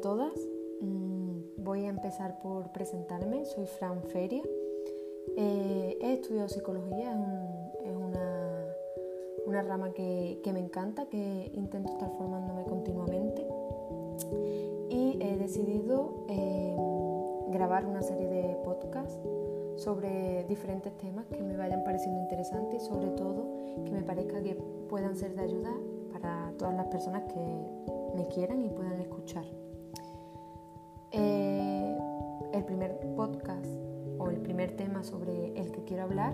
todas. Mm, voy a empezar por presentarme. Soy Fran Feria. Eh, he estudiado psicología, es, una, rama que, me encanta, que intento estar formándome continuamente. Y he decidido eh, grabar una serie de podcasts sobre diferentes temas que me vayan pareciendo interesantes y sobre todo que me parezca que puedan ser de ayuda para todas las personas que me quieran y puedan escuchar. Eh, el primer podcast o el primer tema sobre el que quiero hablar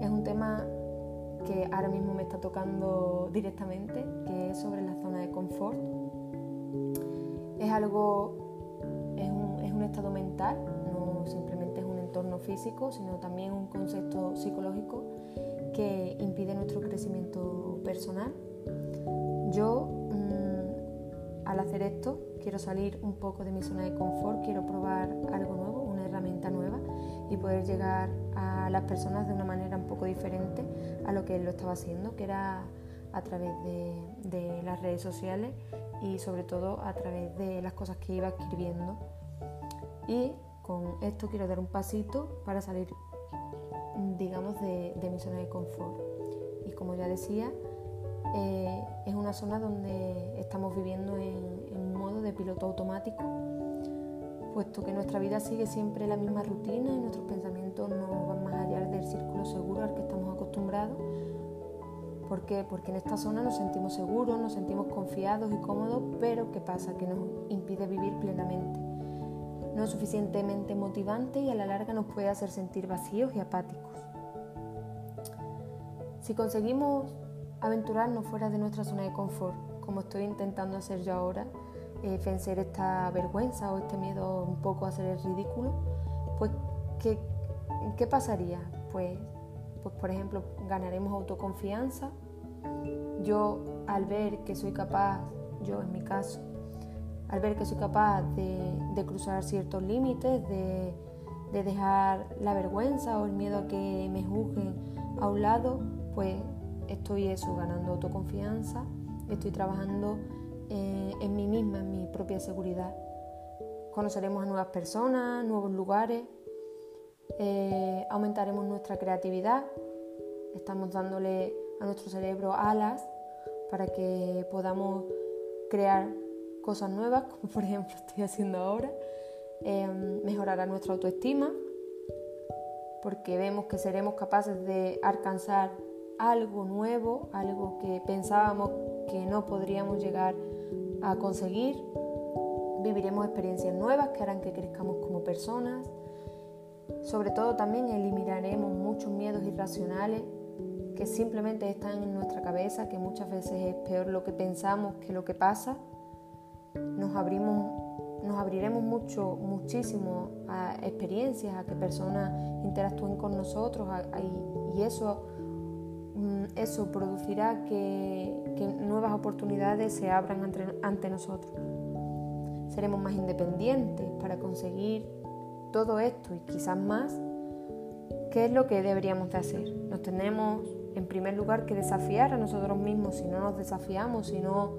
es un tema que ahora mismo me está tocando directamente, que es sobre la zona de confort. Es algo, es un, es un estado mental, no simplemente es un entorno físico, sino también un concepto psicológico que impide nuestro crecimiento personal. Yo, al hacer esto, quiero salir un poco de mi zona de confort, quiero probar algo nuevo, una herramienta nueva y poder llegar a las personas de una manera un poco diferente a lo que él lo estaba haciendo, que era a través de, de las redes sociales y sobre todo a través de las cosas que iba escribiendo. Y con esto quiero dar un pasito para salir, digamos, de, mi zona de confort. Y como ya decía, eh, es una zona donde estamos viviendo en, en, modo de piloto automático, puesto que nuestra vida sigue siempre la misma rutina y nuestros pensamientos no van más allá del círculo seguro al que estamos acostumbrados. ¿Por qué? Porque en esta zona nos sentimos seguros, nos sentimos confiados y cómodos, pero ¿qué pasa? Que nos impide vivir plenamente no es suficientemente motivante y a la larga nos puede hacer sentir vacíos y apáticos. Si conseguimos aventurarnos fuera de nuestra zona de confort, como estoy intentando hacer yo ahora, eh, vencer esta vergüenza o este miedo un poco a hacer el ridículo, pues ¿qué, qué pasaría? Pues, pues por ejemplo ganaremos autoconfianza. Yo al ver que soy capaz, yo en mi caso, al ver que soy capaz de, cruzar ciertos límites, de, dejar la vergüenza o el miedo a que me juzguen a un lado, pues estoy eso, ganando autoconfianza, estoy trabajando eh, en mí misma, en mi propia seguridad. Conoceremos a nuevas personas, nuevos lugares, eh, aumentaremos nuestra creatividad, estamos dándole a nuestro cerebro alas para que podamos crear cosas nuevas, como por ejemplo estoy haciendo ahora, em, mejorará nuestra autoestima, porque vemos que seremos capaces de alcanzar algo nuevo, algo que pensábamos que no podríamos llegar a conseguir. Viviremos experiencias nuevas que harán que crezcamos como personas. Sobre todo también eliminaremos muchos miedos irracionales que simplemente están en nuestra cabeza, que muchas veces es peor lo que pensamos que lo que pasa nos, abrimos, nos abriremos mucho, muchísimo a experiencias, a que personas interactúen con nosotros y eso, eso producirá que, nuevas oportunidades se abran ante, nosotros. Seremos más independientes para conseguir todo esto y quizás más. ¿Qué es lo que deberíamos de hacer? Nos tenemos en primer lugar que desafiar a nosotros mismos. Si no nos desafiamos, si no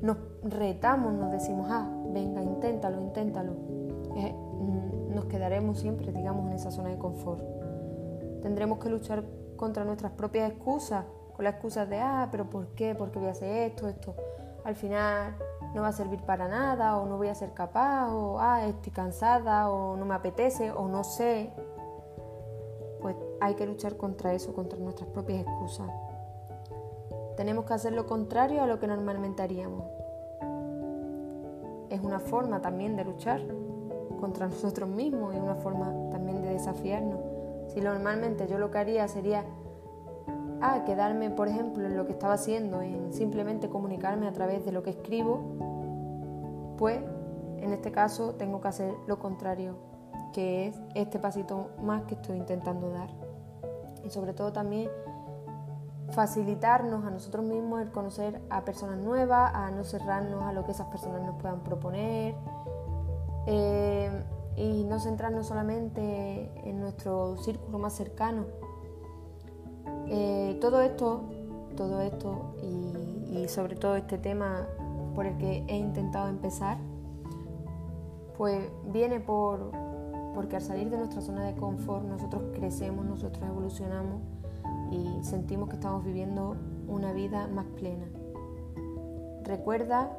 nos retamos, nos decimos, ah, venga, inténtalo, inténtalo, mm, nos quedaremos siempre, digamos, en esa zona de confort. Tendremos que luchar contra nuestras propias excusas, con las excusas de, ah, pero ¿por qué? ¿Por qué voy a hacer esto? Esto al final no va a servir para nada, o no voy a ser capaz, o ah, estoy cansada, o no me apetece, o no sé. Pues hay que luchar contra eso, contra nuestras propias excusas. Tenemos que hacer lo contrario a lo que normalmente haríamos. Es una forma también de luchar contra nosotros mismos y una forma también de desafiarnos. Si normalmente yo lo que haría sería ah, quedarme, por ejemplo, en lo que estaba haciendo, en simplemente comunicarme a través de lo que escribo, pues en este caso tengo que hacer lo contrario, que es este pasito más que estoy intentando dar. Y sobre todo también facilitarnos a nosotros mismos el conocer a personas nuevas, a no cerrarnos a lo que esas personas nos puedan proponer eh, y no centrarnos solamente en nuestro círculo más cercano. Eh, todo esto, todo esto y, sobre todo este tema por el que he intentado empezar Pues viene por, porque al salir de nuestra zona de confort nosotros crecemos, nosotros evolucionamos y sentimos que estamos viviendo una vida más plena. Recuerda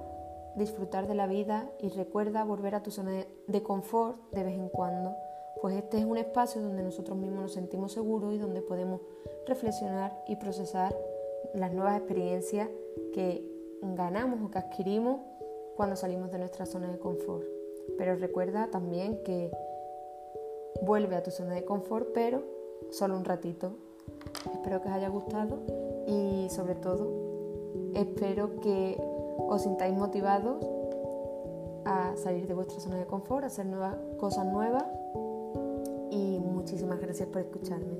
disfrutar de la vida y recuerda volver a tu zona de confort de vez en cuando, pues este es un espacio donde nosotros mismos nos sentimos seguros y donde podemos reflexionar y procesar las nuevas experiencias que ganamos o que adquirimos cuando salimos de nuestra zona de confort. Pero recuerda también que vuelve a tu zona de confort, pero solo un ratito. Espero que os haya gustado y sobre todo espero que os sintáis motivados a salir de vuestra zona de confort, a hacer nuevas cosas nuevas y muchísimas gracias por escucharme.